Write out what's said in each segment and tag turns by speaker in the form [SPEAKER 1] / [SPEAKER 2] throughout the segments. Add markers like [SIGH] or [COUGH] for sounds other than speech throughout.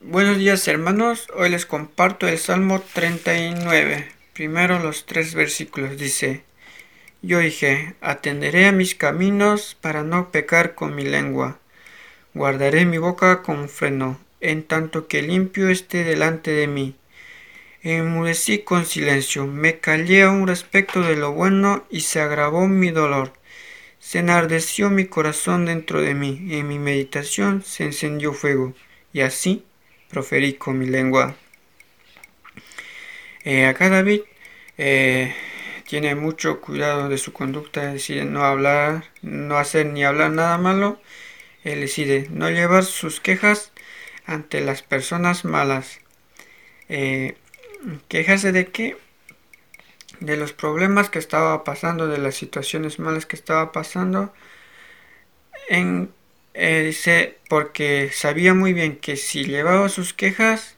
[SPEAKER 1] Buenos días hermanos, hoy les comparto el Salmo 39. Primero los tres versículos dice, Yo dije, atenderé a mis caminos para no pecar con mi lengua, guardaré mi boca con freno, en tanto que limpio esté delante de mí. Enmudecí con silencio, me callé aún respecto de lo bueno y se agravó mi dolor. Se enardeció mi corazón dentro de mí, en mi meditación se encendió fuego, y así proferí con mi lengua. Eh, acá David eh, tiene mucho cuidado de su conducta, decide no hablar, no hacer ni hablar nada malo. Él decide no llevar sus quejas ante las personas malas. Eh, quejarse de qué? De los problemas que estaba pasando, de las situaciones malas que estaba pasando. En eh, dice, porque sabía muy bien que si llevaba sus quejas,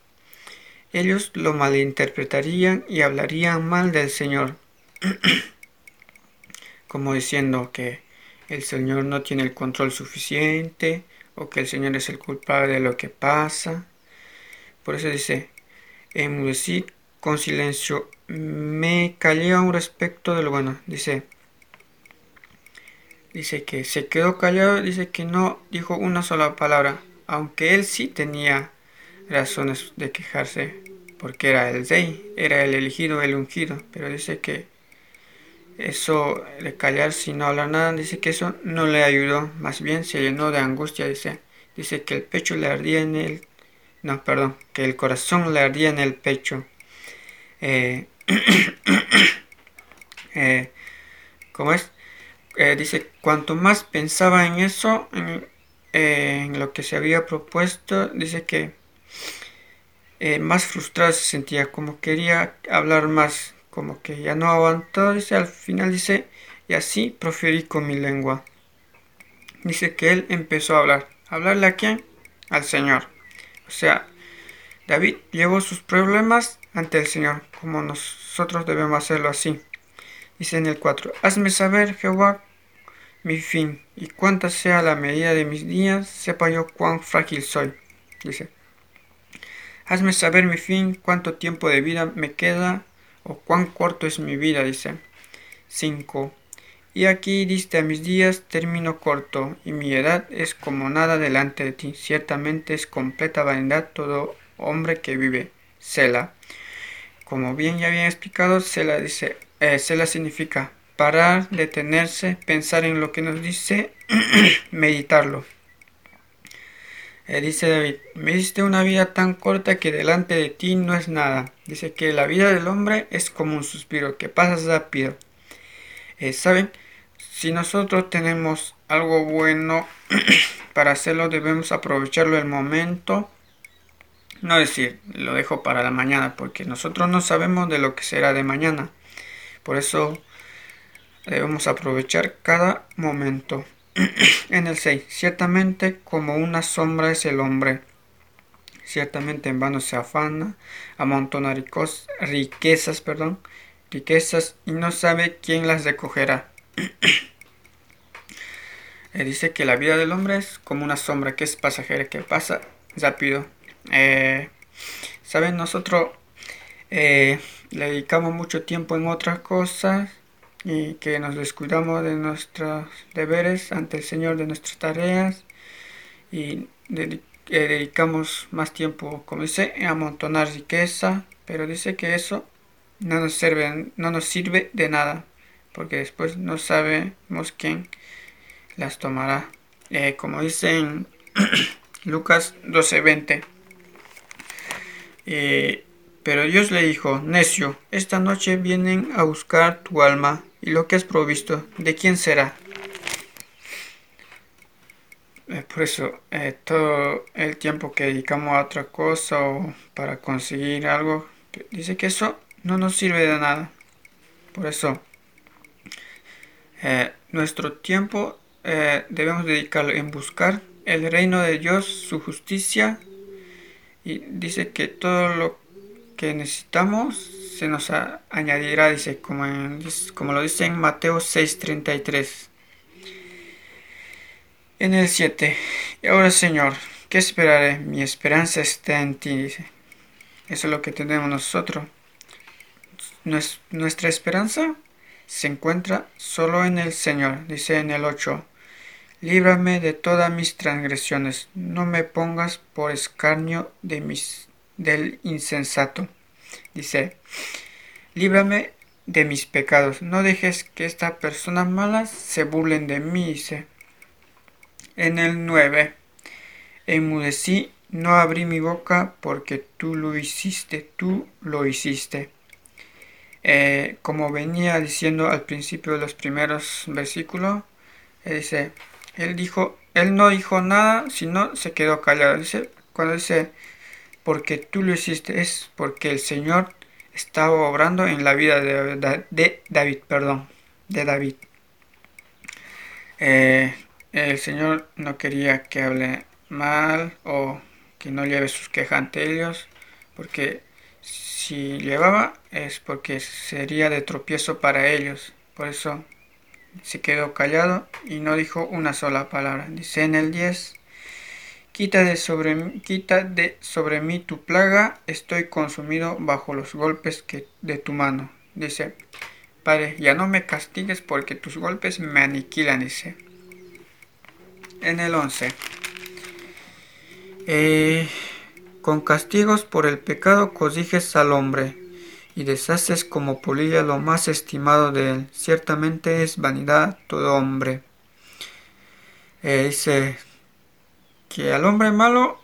[SPEAKER 1] ellos lo malinterpretarían y hablarían mal del Señor, [CLEARS THROAT] como diciendo que el Señor no tiene el control suficiente o que el Señor es el culpable de lo que pasa. Por eso dice, enmudecí con silencio, me callé a un respecto de lo bueno. Dice, dice que se quedó callado, dice que no dijo una sola palabra, aunque él sí tenía razones de quejarse, porque era el rey, era el elegido, el ungido, pero dice que eso de callar sin no hablar nada, dice que eso no le ayudó, más bien se llenó de angustia, dice, dice que el pecho le ardía en el, no, perdón, que el corazón le ardía en el pecho. Eh, [COUGHS] eh, ¿Cómo es? Eh, dice, cuanto más pensaba en eso, eh, en, lo que se había propuesto, dice que eh, más frustrado se sentía, como quería hablar más, como que ya no aguantó, dice, al final dice, y así proferí con mi lengua. Dice que él empezó a hablar. ¿Hablarle a quién? Al Señor. O sea, David llevó sus problemas ante el Señor, como nosotros debemos hacerlo así. Dice en el 4, Hazme saber, Jehová, mi fin, y cuánta sea la medida de mis días, sepa yo cuán frágil soy. Dice, Hazme saber mi fin, cuánto tiempo de vida me queda, o cuán corto es mi vida, dice. 5. Y aquí diste a mis días término corto, y mi edad es como nada delante de ti. Ciertamente es completa vanidad todo hombre que vive. Sela. Como bien ya había explicado, Sela dice, eh, Sela significa parar, detenerse, pensar en lo que nos dice, [CLEARS THROAT] meditarlo. Eh, dice David, me diste una vida tan corta que delante de ti no es nada. Dice que la vida del hombre es como un suspiro, que pasa rápido. Eh, ¿Saben? Si nosotros tenemos algo bueno [CLEARS THROAT] para hacerlo, debemos aprovecharlo el momento. No decir, lo dejo para la mañana, porque nosotros no sabemos de lo que será de mañana. Por eso Debemos aprovechar cada momento. [CLEARS THROAT] en el 6. Ciertamente como una sombra es el hombre. Ciertamente en vano se afana, amontona riquezas, perdón, riquezas y no sabe quién las recogerá. [CLEARS THROAT] Eh, dice que la vida del hombre es como una sombra que es pasajera, que pasa rápido. Eh, Saben, nosotros eh, le dedicamos mucho tiempo en otras cosas y que nos descuidamos de nuestros deberes ante el Señor, de nuestras tareas y eh, dedicamos más tiempo, como dice, a amontonar riqueza, pero dice que eso no nos sirve, no nos sirve de nada, porque después no sabemos quién las tomará. Eh, como dice en [CLEARS THROAT] Lucas 12:20. Eh, pero Dios le dijo, necio, esta noche vienen a buscar tu alma y lo que has provisto, ¿de quién será? Eh, por eso, eh, todo el tiempo que dedicamos a otra cosa o para conseguir algo, dice que eso no nos sirve de nada. Por eso, eh, nuestro tiempo debemos dedicarlo en buscar el reino de Dios, su justicia, y dice que todo lo que necesitamos se nos añadirá, dice, como, como lo dice en Mateo 6:33. En el 7. Y ahora, Señor, ¿qué esperaré? Mi esperanza está en ti, dice. Eso es lo que tenemos nosotros. Nuestra esperanza se encuentra solo en el Señor, dice en el 8. Líbrame de todas mis transgresiones, no me pongas por escarnio de mis, del insensato. Dice, líbrame de mis pecados, no dejes que estas personas malas se burlen de mí, dice. En el 9, enmudecí, no abrí mi boca porque tú lo hiciste, tú lo hiciste. Eh, como venía diciendo al principio de los primeros versículos, dice, él dijo, él no dijo nada, sino se quedó callado. Dice, cuando dice, porque tú lo hiciste, es porque el Señor estaba obrando en la vida de, David, perdón, de David. Eh, el Señor no quería que hable mal o que no lleve sus quejas ante ellos, porque si llevaba es porque sería de tropiezo para ellos. Por eso se quedó callado y no dijo una sola palabra. Dice en el 10, quita de sobre, quita de sobre mí tu plaga, estoy consumido bajo los golpes que, de tu mano. Dice, Padre, ya no me castigues porque tus golpes me aniquilan, dice. En el 11, eh, con castigos por el pecado cosiges al hombre y deshaces como polilla lo más estimado de él. Ciertamente es vanidad todo hombre. Eh, dice que al hombre malo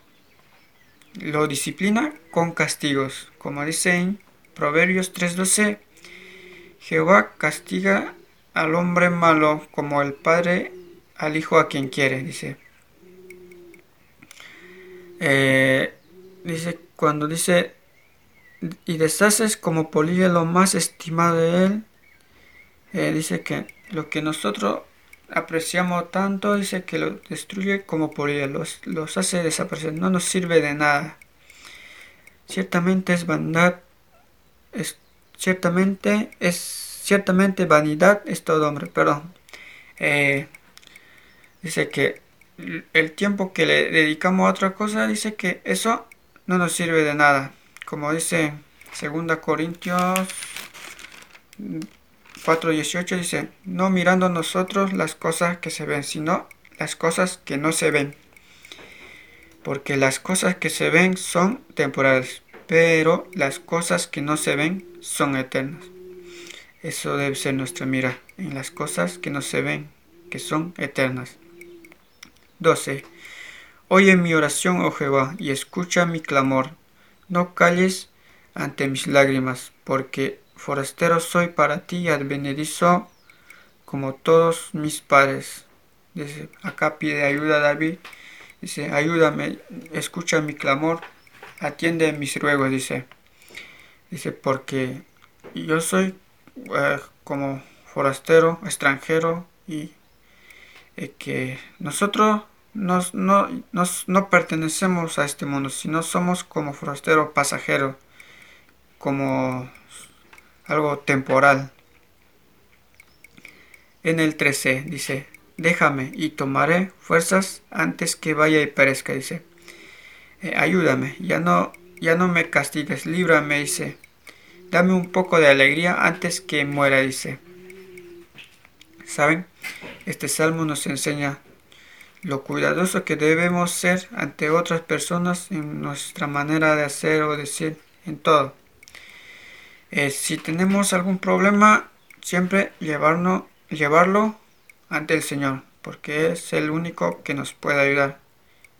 [SPEAKER 1] lo disciplina con castigos. Como dice en Proverbios 3:12, Jehová castiga al hombre malo como el padre al hijo a quien quiere, dice. Eh, dice, cuando dice y deshaces como polilla lo más estimado de él. Eh, dice que lo que nosotros apreciamos tanto, dice que lo destruye como polilla, los, los hace desaparecer, no nos sirve de nada. Ciertamente es vanidad, es, ciertamente es, ciertamente vanidad es todo hombre, perdón. Eh, dice que el tiempo que le dedicamos a otra cosa, dice que eso no nos sirve de nada como dice 2 Corintios 4:18 dice, no mirando nosotros las cosas que se ven, sino las cosas que no se ven. Porque las cosas que se ven son temporales, pero las cosas que no se ven son eternas. Eso debe ser nuestra mira en las cosas que no se ven, que son eternas. 12. Oye mi oración, oh Jehová, y escucha mi clamor no calles ante mis lágrimas, porque forastero soy para ti advenedizo como todos mis padres. Dice, acá pide ayuda David. Dice, ayúdame, escucha mi clamor, atiende mis ruegos, dice. Dice, porque yo soy eh, como forastero, extranjero y eh, que nosotros nos, no, no pertenecemos a este mundo, sino somos como forastero pasajero, como algo temporal. En el 13 dice, déjame y tomaré fuerzas antes que vaya y perezca, dice. Eh, ayúdame, ya no, ya no me castigues, líbrame, dice. Dame un poco de alegría antes que muera, dice. ¿Saben? Este salmo nos enseña lo cuidadoso que debemos ser ante otras personas en nuestra manera de hacer o decir en todo. Eh, si tenemos algún problema, siempre llevarlo ante el Señor, porque es el único que nos puede ayudar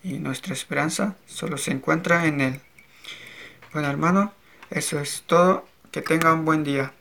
[SPEAKER 1] y nuestra esperanza solo se encuentra en Él. Bueno hermano, eso es todo. Que tenga un buen día.